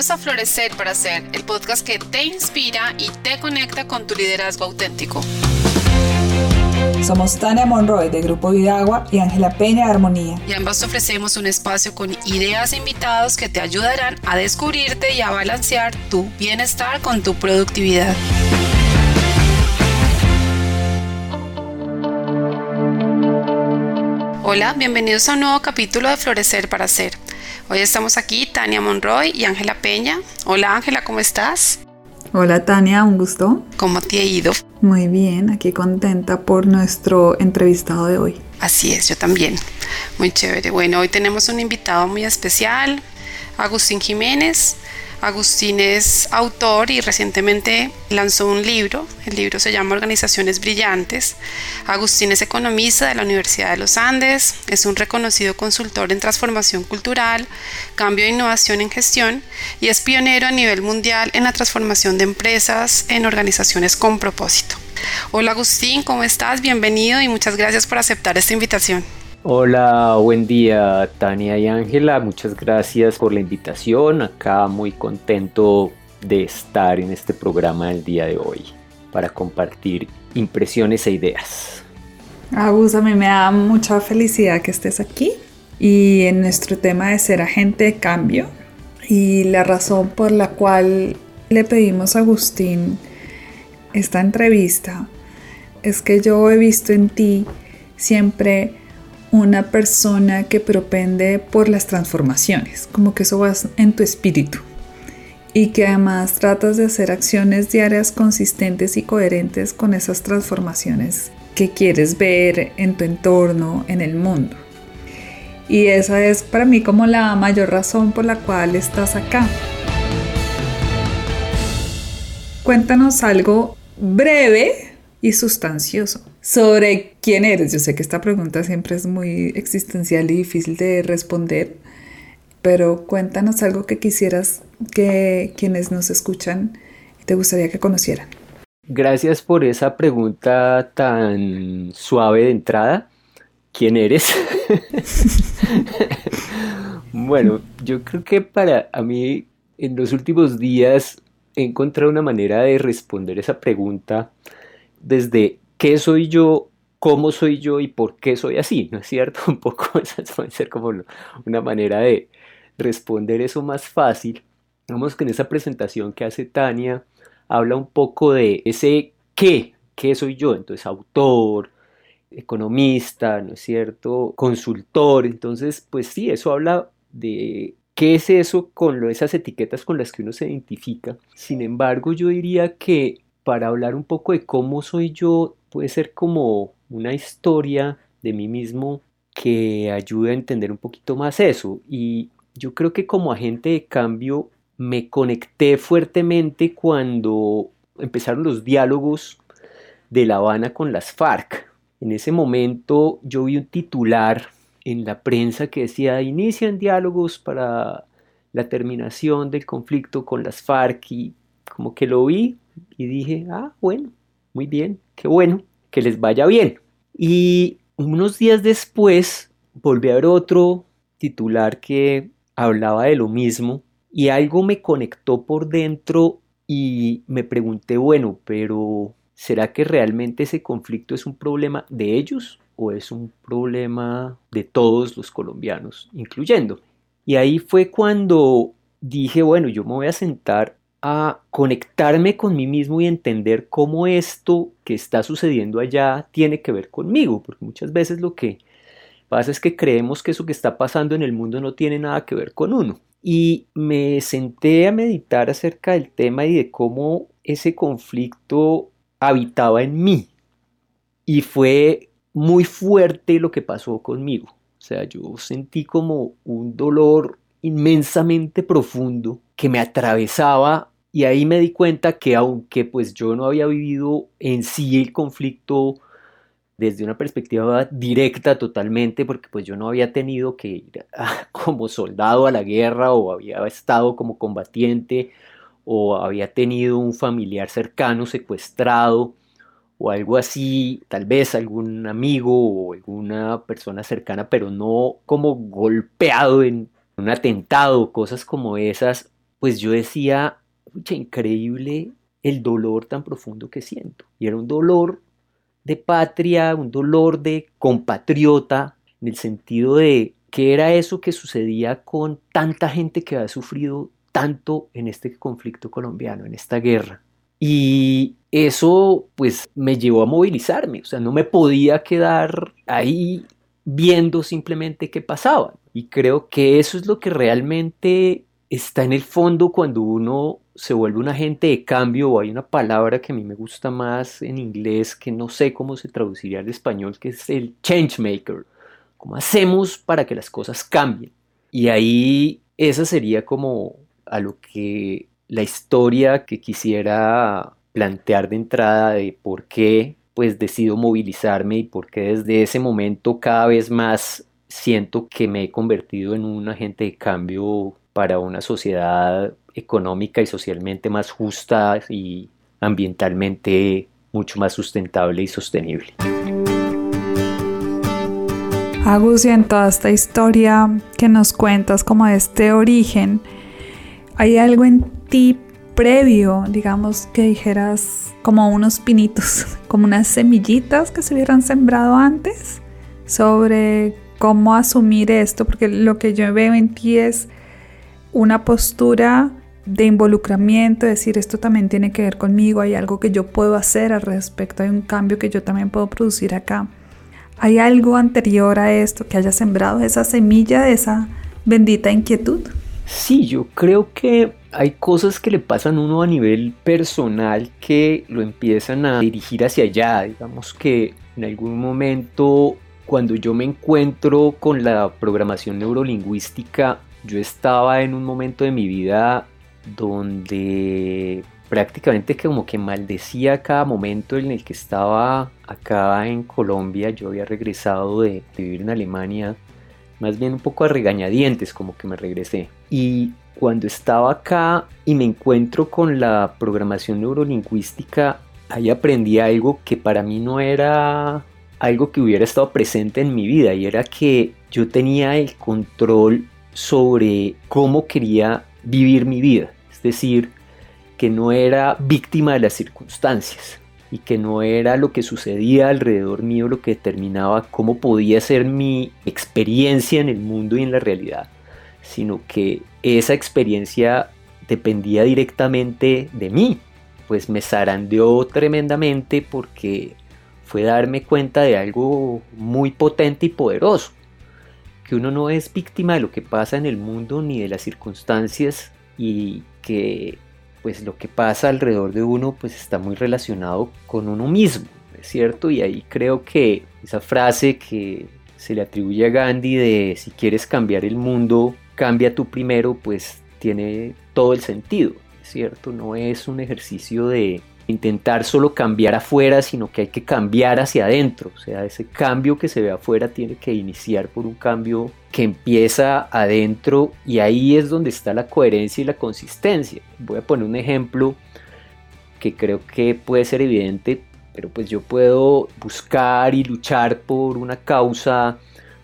Bienvenidos a Florecer para Ser, el podcast que te inspira y te conecta con tu liderazgo auténtico. Somos Tania Monroy de Grupo Vidagua y Ángela Peña de Armonía. Y ambas ofrecemos un espacio con ideas e invitados que te ayudarán a descubrirte y a balancear tu bienestar con tu productividad. Hola, bienvenidos a un nuevo capítulo de Florecer para Ser. Hoy estamos aquí Tania Monroy y Ángela Peña. Hola Ángela, ¿cómo estás? Hola Tania, un gusto. ¿Cómo te ha ido? Muy bien, aquí contenta por nuestro entrevistado de hoy. Así es, yo también. Muy chévere. Bueno, hoy tenemos un invitado muy especial, Agustín Jiménez. Agustín es autor y recientemente lanzó un libro. El libro se llama Organizaciones Brillantes. Agustín es economista de la Universidad de los Andes, es un reconocido consultor en transformación cultural, cambio e innovación en gestión y es pionero a nivel mundial en la transformación de empresas en organizaciones con propósito. Hola Agustín, ¿cómo estás? Bienvenido y muchas gracias por aceptar esta invitación. Hola, buen día Tania y Ángela, muchas gracias por la invitación, acá muy contento de estar en este programa del día de hoy para compartir impresiones e ideas. Agus, a mí me da mucha felicidad que estés aquí y en nuestro tema de ser agente de cambio y la razón por la cual le pedimos a Agustín esta entrevista es que yo he visto en ti siempre una persona que propende por las transformaciones, como que eso va en tu espíritu y que además tratas de hacer acciones diarias consistentes y coherentes con esas transformaciones que quieres ver en tu entorno, en el mundo. Y esa es para mí como la mayor razón por la cual estás acá. Cuéntanos algo breve y sustancioso sobre quién eres. Yo sé que esta pregunta siempre es muy existencial y difícil de responder, pero cuéntanos algo que quisieras que quienes nos escuchan te gustaría que conocieran. Gracias por esa pregunta tan suave de entrada. ¿Quién eres? bueno, yo creo que para a mí en los últimos días he encontrado una manera de responder esa pregunta desde qué soy yo, cómo soy yo y por qué soy así, ¿no es cierto? Un poco esa puede ser como una manera de responder eso más fácil. Vamos que en esa presentación que hace Tania habla un poco de ese qué, qué soy yo, entonces autor, economista, ¿no es cierto? Consultor, entonces pues sí, eso habla de qué es eso con esas etiquetas con las que uno se identifica. Sin embargo, yo diría que para hablar un poco de cómo soy yo, puede ser como una historia de mí mismo que ayude a entender un poquito más eso. Y yo creo que como agente de cambio me conecté fuertemente cuando empezaron los diálogos de La Habana con las FARC. En ese momento yo vi un titular en la prensa que decía inician diálogos para la terminación del conflicto con las FARC y como que lo vi y dije, ah, bueno, muy bien, qué bueno, que les vaya bien. Y unos días después volví a ver otro titular que hablaba de lo mismo y algo me conectó por dentro y me pregunté, bueno, pero ¿será que realmente ese conflicto es un problema de ellos o es un problema de todos los colombianos, incluyendo? Y ahí fue cuando dije, bueno, yo me voy a sentar a conectarme con mí mismo y entender cómo esto que está sucediendo allá tiene que ver conmigo, porque muchas veces lo que pasa es que creemos que eso que está pasando en el mundo no tiene nada que ver con uno. Y me senté a meditar acerca del tema y de cómo ese conflicto habitaba en mí. Y fue muy fuerte lo que pasó conmigo. O sea, yo sentí como un dolor inmensamente profundo que me atravesaba y ahí me di cuenta que aunque pues yo no había vivido en sí el conflicto desde una perspectiva directa totalmente, porque pues yo no había tenido que ir como soldado a la guerra o había estado como combatiente o había tenido un familiar cercano secuestrado o algo así, tal vez algún amigo o alguna persona cercana, pero no como golpeado en un atentado, cosas como esas, pues yo decía, increíble el dolor tan profundo que siento. Y era un dolor de patria, un dolor de compatriota, en el sentido de qué era eso que sucedía con tanta gente que había sufrido tanto en este conflicto colombiano, en esta guerra. Y eso pues me llevó a movilizarme, o sea, no me podía quedar ahí viendo simplemente qué pasaba. Y creo que eso es lo que realmente está en el fondo cuando uno se vuelve un agente de cambio, o hay una palabra que a mí me gusta más en inglés, que no sé cómo se traduciría al español, que es el change maker. ¿Cómo hacemos para que las cosas cambien? Y ahí esa sería como a lo que la historia que quisiera plantear de entrada de por qué pues decido movilizarme y por qué desde ese momento cada vez más siento que me he convertido en un agente de cambio para una sociedad económica y socialmente más justa y ambientalmente mucho más sustentable y sostenible. Agus, en toda esta historia que nos cuentas como este origen, ¿hay algo en ti previo, digamos, que dijeras como unos pinitos, como unas semillitas que se hubieran sembrado antes sobre cómo asumir esto? Porque lo que yo veo en ti es una postura de involucramiento, decir esto también tiene que ver conmigo, hay algo que yo puedo hacer al respecto, hay un cambio que yo también puedo producir acá. ¿Hay algo anterior a esto que haya sembrado esa semilla de esa bendita inquietud? Sí, yo creo que hay cosas que le pasan a uno a nivel personal que lo empiezan a dirigir hacia allá. Digamos que en algún momento cuando yo me encuentro con la programación neurolingüística, yo estaba en un momento de mi vida donde prácticamente como que maldecía cada momento en el que estaba acá en Colombia. Yo había regresado de, vivir en Alemania, más bien un poco a regañadientes, como que me regresé. Y cuando estaba acá y me encuentro con la programación neurolingüística, ahí aprendí algo que para mí no era algo que hubiera estado presente en mi vida y era que yo tenía el control sobre cómo quería vivir mi vida. Es decir, que no era víctima de las circunstancias y que no era lo que sucedía alrededor mío lo que determinaba cómo podía ser mi experiencia en el mundo y en la realidad, sino que esa experiencia dependía directamente de mí, pues me zarandeó tremendamente porque fue darme cuenta de algo muy potente y poderoso, que uno no es víctima de lo que pasa en el mundo ni de las circunstancias y que pues lo que pasa alrededor de uno pues está muy relacionado con uno mismo, ¿es cierto? Y ahí creo que esa frase que se le atribuye a Gandhi de si quieres cambiar el mundo, cambia tú primero, pues tiene todo el sentido, ¿es cierto? No es un ejercicio de intentar solo cambiar afuera, sino que hay que cambiar hacia adentro. O sea, ese cambio que se ve afuera tiene que iniciar por un cambio que empieza adentro y ahí es donde está la coherencia y la consistencia. Voy a poner un ejemplo que creo que puede ser evidente, pero pues yo puedo buscar y luchar por una causa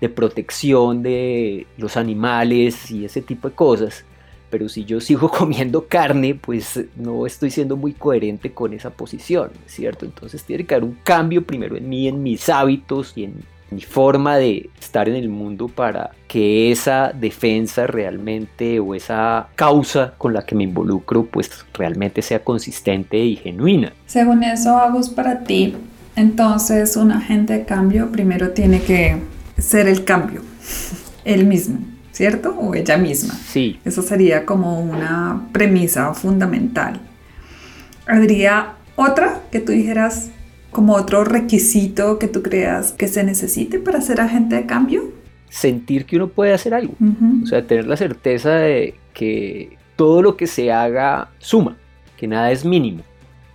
de protección de los animales y ese tipo de cosas pero si yo sigo comiendo carne, pues no estoy siendo muy coherente con esa posición, ¿cierto? Entonces tiene que haber un cambio primero en mí, en mis hábitos y en mi forma de estar en el mundo para que esa defensa realmente o esa causa con la que me involucro pues realmente sea consistente y genuina. Según eso, Agus, para ti, entonces un agente de cambio primero tiene que ser el cambio, el mismo. ¿Cierto? O ella misma. Sí. Eso sería como una premisa fundamental. ¿Habría otra que tú dijeras como otro requisito que tú creas que se necesite para ser agente de cambio? Sentir que uno puede hacer algo. O sea, tener la certeza de que todo lo que se haga suma, que nada es mínimo.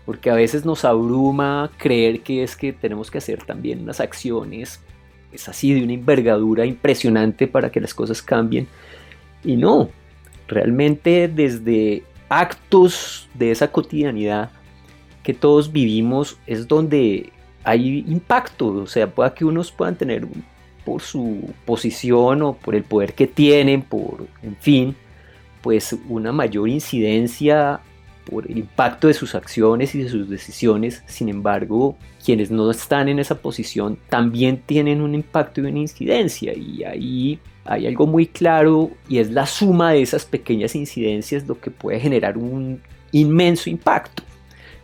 Porque a veces nos abruma creer que es que tenemos que hacer también unas acciones es así de una envergadura impresionante para que las cosas cambien. Y no, realmente desde actos de esa cotidianidad que todos vivimos es donde hay impacto, o sea, pueda que unos puedan tener por su posición o por el poder que tienen, por, en fin, pues una mayor incidencia por el impacto de sus acciones y de sus decisiones. Sin embargo, quienes no están en esa posición también tienen un impacto y una incidencia. Y ahí hay algo muy claro y es la suma de esas pequeñas incidencias lo que puede generar un inmenso impacto.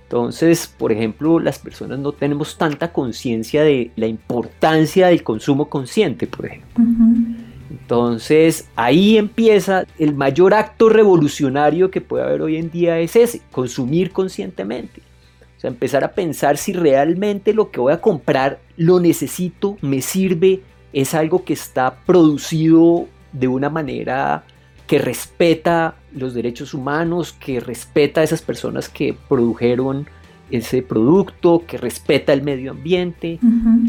Entonces, por ejemplo, las personas no tenemos tanta conciencia de la importancia del consumo consciente, por ejemplo. Entonces, ahí empieza el mayor acto revolucionario que puede haber hoy en día es ese, consumir conscientemente. O sea, empezar a pensar si realmente lo que voy a comprar lo necesito, me sirve, es algo que está producido de una manera que respeta los derechos humanos, que respeta a esas personas que produjeron ese producto, que respeta el medio ambiente,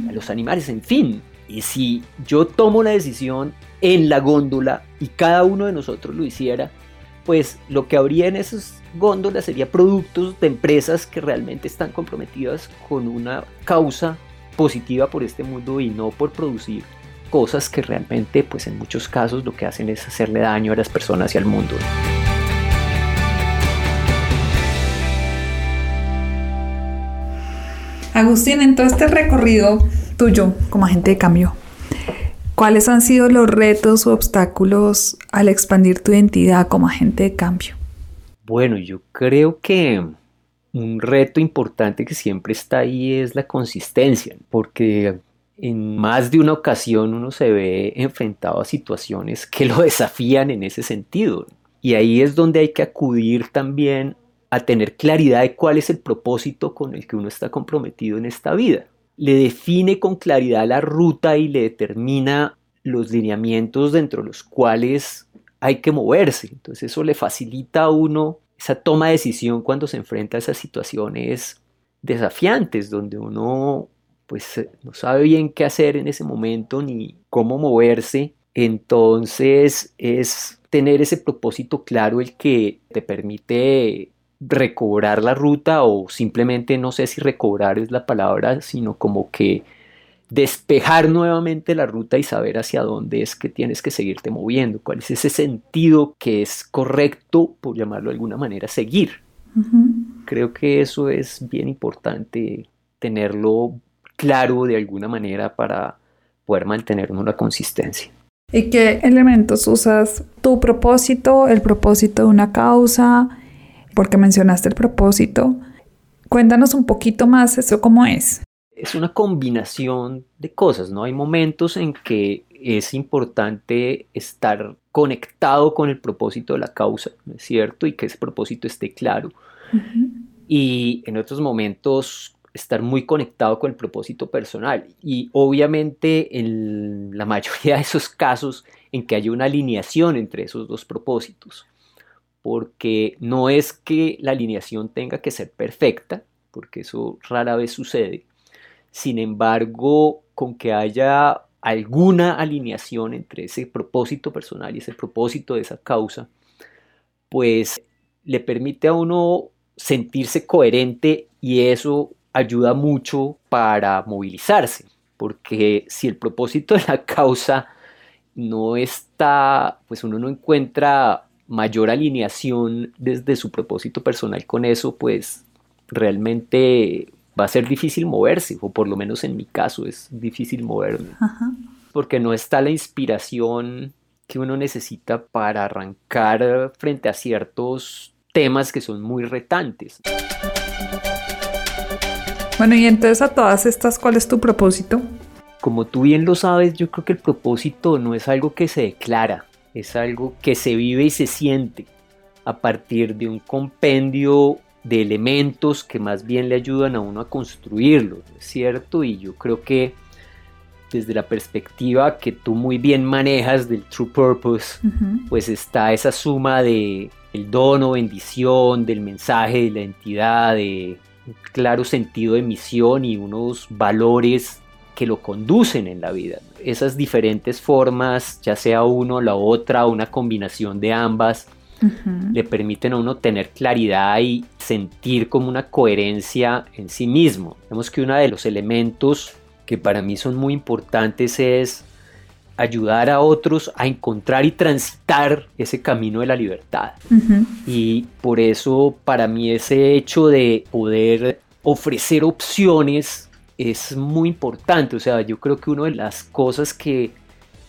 a los animales, en fin. Y si yo tomo la decisión en la góndola y cada uno de nosotros lo hiciera, pues lo que habría en esas góndolas sería productos de empresas que realmente están comprometidas con una causa positiva por este mundo y no por producir cosas que realmente pues en muchos casos lo que hacen es hacerle daño a las personas y al mundo. Agustín, en todo este recorrido tuyo como agente de cambio, ¿cuáles han sido los retos o obstáculos al expandir tu identidad como agente de cambio? Bueno, yo creo que un reto importante que siempre está ahí es la consistencia, porque en más de una ocasión uno se ve enfrentado a situaciones que lo desafían en ese sentido. Y ahí es donde hay que acudir también a tener claridad de cuál es el propósito con el que uno está comprometido en esta vida. Le define con claridad la ruta y le determina los lineamientos dentro de los cuales hay que moverse. Entonces eso le facilita a uno esa toma de decisión cuando se enfrenta a esas situaciones desafiantes, donde uno pues no sabe bien qué hacer en ese momento ni cómo moverse. Entonces es tener ese propósito claro el que te permite recobrar la ruta o simplemente no sé si recobrar es la palabra, sino como que despejar nuevamente la ruta y saber hacia dónde es que tienes que seguirte moviendo, cuál es ese sentido que es correcto, por llamarlo de alguna manera, seguir. Creo que eso es bien importante tenerlo claro de alguna manera para poder mantener una consistencia. ¿Y qué elementos usas? ¿Tu propósito, el propósito de una causa? Porque mencionaste el propósito. Cuéntanos un poquito más eso cómo es. Es una combinación de cosas, ¿no? Hay momentos en que es importante estar conectado con el propósito de la causa, ¿no es cierto? Y que ese propósito esté claro. Y en otros momentos estar muy conectado con el propósito personal. Y obviamente en la mayoría de esos casos en que haya una alineación entre esos dos propósitos. Porque no es que la alineación tenga que ser perfecta, porque eso rara vez sucede. Sin embargo, con que haya alguna alineación entre ese propósito personal y ese propósito de esa causa, pues le permite a uno sentirse coherente y eso ayuda mucho para movilizarse, porque si el propósito de la causa no está, pues uno no encuentra mayor alineación desde su propósito personal con eso, pues realmente va a ser difícil moverse, o por lo menos en mi caso es difícil moverme, porque no está la inspiración que uno necesita para arrancar frente a ciertos temas que son muy retantes. Bueno, y entonces a todas estas, ¿cuál es tu propósito? Como tú bien lo sabes, yo creo que el propósito no es algo que se declara, es algo que se vive y se siente a partir de un compendio de elementos que más bien le ayudan a uno a construirlo, ¿es cierto? Y yo creo que desde la perspectiva que tú muy bien manejas del True Purpose, pues está esa suma de el don o bendición, del mensaje, de la entidad, de un claro sentido de misión y unos valores que lo conducen en la vida. Esas diferentes formas, ya sea uno, la otra, una combinación de ambas, le permiten a uno tener claridad y sentir como una coherencia en sí mismo. Vemos que uno de los elementos que para mí son muy importantes es ayudar a otros a encontrar y transitar ese camino de la libertad. Y por eso para mí ese hecho de poder ofrecer opciones es muy importante. O sea, yo creo que una de las cosas que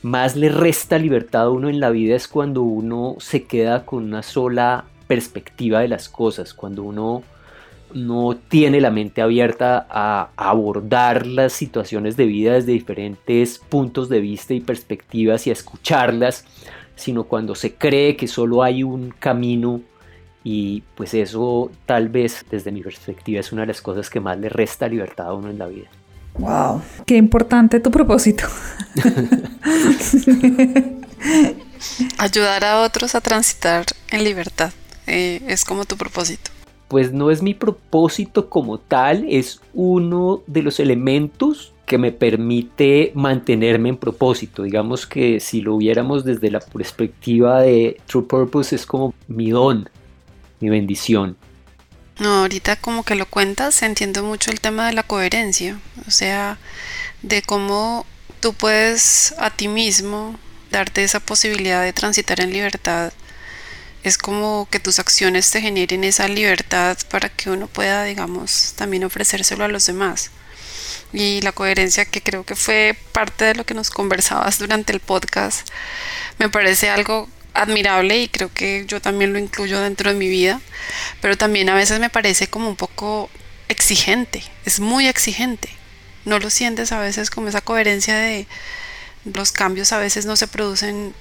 más le resta libertad a uno en la vida es cuando uno se queda con una sola perspectiva de las cosas, cuando uno no tiene la mente abierta a abordar las situaciones de vida desde diferentes puntos de vista y perspectivas y a escucharlas, sino cuando se cree que solo hay un camino y pues eso tal vez desde mi perspectiva es una de las cosas que más le resta libertad a uno en la vida. Wow, qué importante tu propósito. Ayudar a otros a transitar en libertad eh, es como tu propósito pues no es mi propósito como tal, es uno de los elementos que me permite mantenerme en propósito. Digamos que si lo viéramos desde la perspectiva de True Purpose es como mi don, mi bendición. No, ahorita como que lo cuentas, entiendo mucho el tema de la coherencia, o sea, de cómo tú puedes a ti mismo darte esa posibilidad de transitar en libertad es como que tus acciones te generen esa libertad para que uno pueda, digamos, también ofrecérselo a los demás. Y la coherencia que creo que fue parte de lo que nos conversabas durante el podcast, me parece algo admirable y creo que yo también lo incluyo dentro de mi vida, pero también a veces me parece como un poco exigente, es muy exigente. ¿No lo sientes a veces como esa coherencia de los cambios a veces no se producen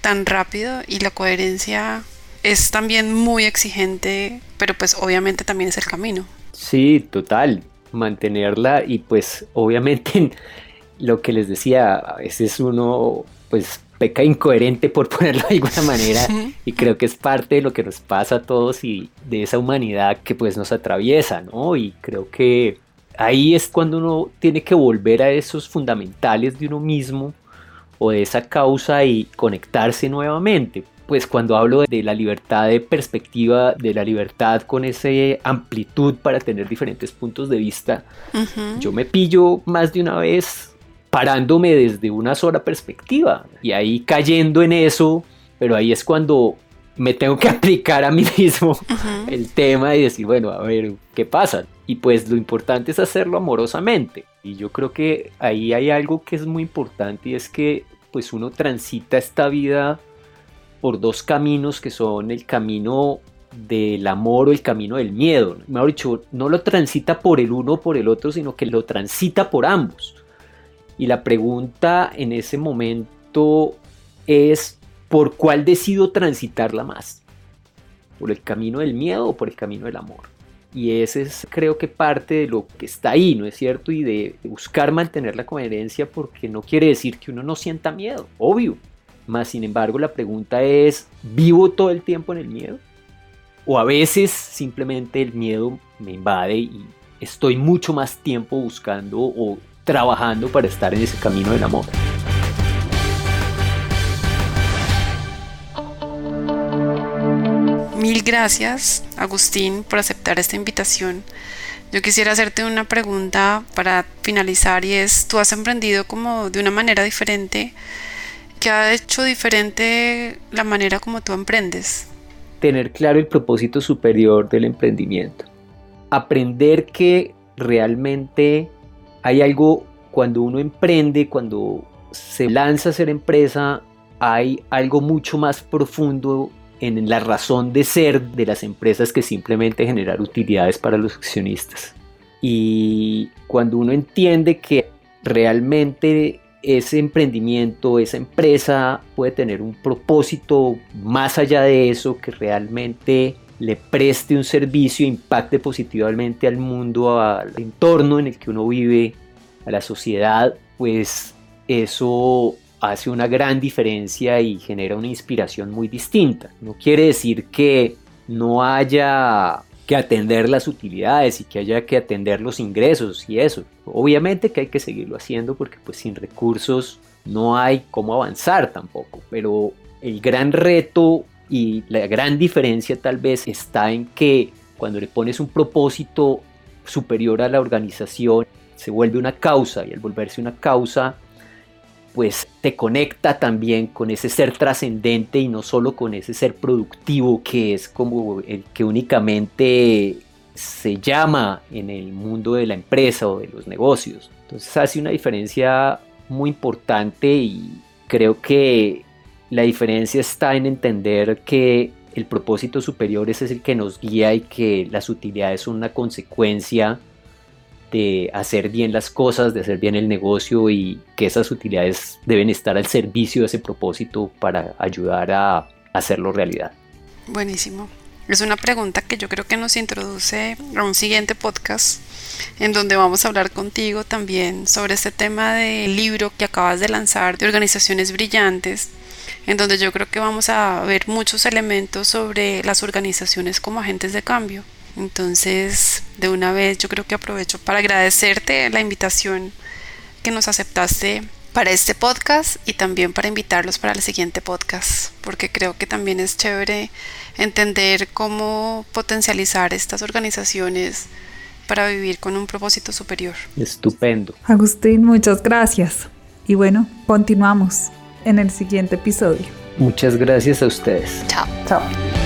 tan rápido y la coherencia es también muy exigente, pero pues obviamente también es el camino. Sí, total, mantenerla y pues obviamente lo que les decía, a veces uno pues peca incoherente por ponerlo de alguna manera y creo que es parte de lo que nos pasa a todos y de esa humanidad que pues nos atraviesa, ¿no? Y creo que ahí es cuando uno tiene que volver a esos fundamentales de uno mismo o de esa causa y conectarse nuevamente, pues cuando hablo de la libertad de perspectiva, de la libertad con esa amplitud para tener diferentes puntos de vista, yo me pillo más de una vez parándome desde una sola perspectiva y ahí cayendo en eso, pero ahí es cuando me tengo que aplicar a mí mismo el tema y decir, bueno, a ver, ¿qué pasa? Y pues lo importante es hacerlo amorosamente. Y yo creo que ahí hay algo que es muy importante y es que pues uno transita esta vida por dos caminos que son el camino del amor o el camino del miedo. Mejor dicho, no lo transita por el uno o por el otro, sino que lo transita por ambos. Y la pregunta en ese momento es, ¿por cuál decido transitarla más? ¿Por el camino del miedo o por el camino del amor? Y ese es creo que parte de lo que está ahí, ¿no es cierto? Y de buscar mantener la coherencia porque no quiere decir que uno no sienta miedo, obvio. Más sin embargo, la pregunta es, ¿vivo todo el tiempo en el miedo? O a veces simplemente el miedo me invade y estoy mucho más tiempo buscando o trabajando para estar en ese camino del amor. Mil gracias, Agustín, por aceptar esta invitación. Yo quisiera hacerte una pregunta para finalizar y es, ¿tú has emprendido como de una manera diferente ¿Qué ha hecho diferente la manera como tú emprendes? Tener claro el propósito superior del emprendimiento. Aprender que realmente hay algo cuando uno emprende, cuando se lanza a ser empresa, hay algo mucho más profundo en la razón de ser de las empresas que simplemente generar utilidades para los accionistas. Y cuando uno entiende que realmente ese emprendimiento, esa empresa puede tener un propósito más allá de eso que realmente le preste un servicio, impacte positivamente al mundo, al entorno en el que uno vive, a la sociedad, pues eso hace una gran diferencia y genera una inspiración muy distinta. No quiere decir que no haya que atender las utilidades y que haya que atender los ingresos y eso. Obviamente que hay que seguirlo haciendo porque pues sin recursos no hay cómo avanzar tampoco, pero el gran reto y la gran diferencia tal vez está en que cuando le pones un propósito superior a la organización, se vuelve una causa y al volverse una causa pues te conecta también con ese ser trascendente y no solo con ese ser productivo que es como el que únicamente se llama en el mundo de la empresa o de los negocios. Entonces hace una diferencia muy importante y creo que la diferencia está en entender que el propósito superior es el que nos guía y que las utilidades son una consecuencia de hacer bien las cosas, de hacer bien el negocio y que esas utilidades deben estar al servicio de ese propósito para ayudar a hacerlo realidad. Buenísimo. Es una pregunta que yo creo que nos introduce a un siguiente podcast en donde vamos a hablar contigo también sobre este tema del libro que acabas de lanzar de organizaciones brillantes, en donde yo creo que vamos a ver muchos elementos sobre las organizaciones como agentes de cambio. Entonces, de una vez yo creo que aprovecho para agradecerte la invitación que nos aceptaste para este podcast y también para invitarlos para el siguiente podcast, porque creo que también es chévere entender cómo potencializar estas organizaciones para vivir con un propósito superior. Estupendo. Agustín, muchas gracias. Y bueno, continuamos en el siguiente episodio. Muchas gracias a ustedes. Chao. Chao.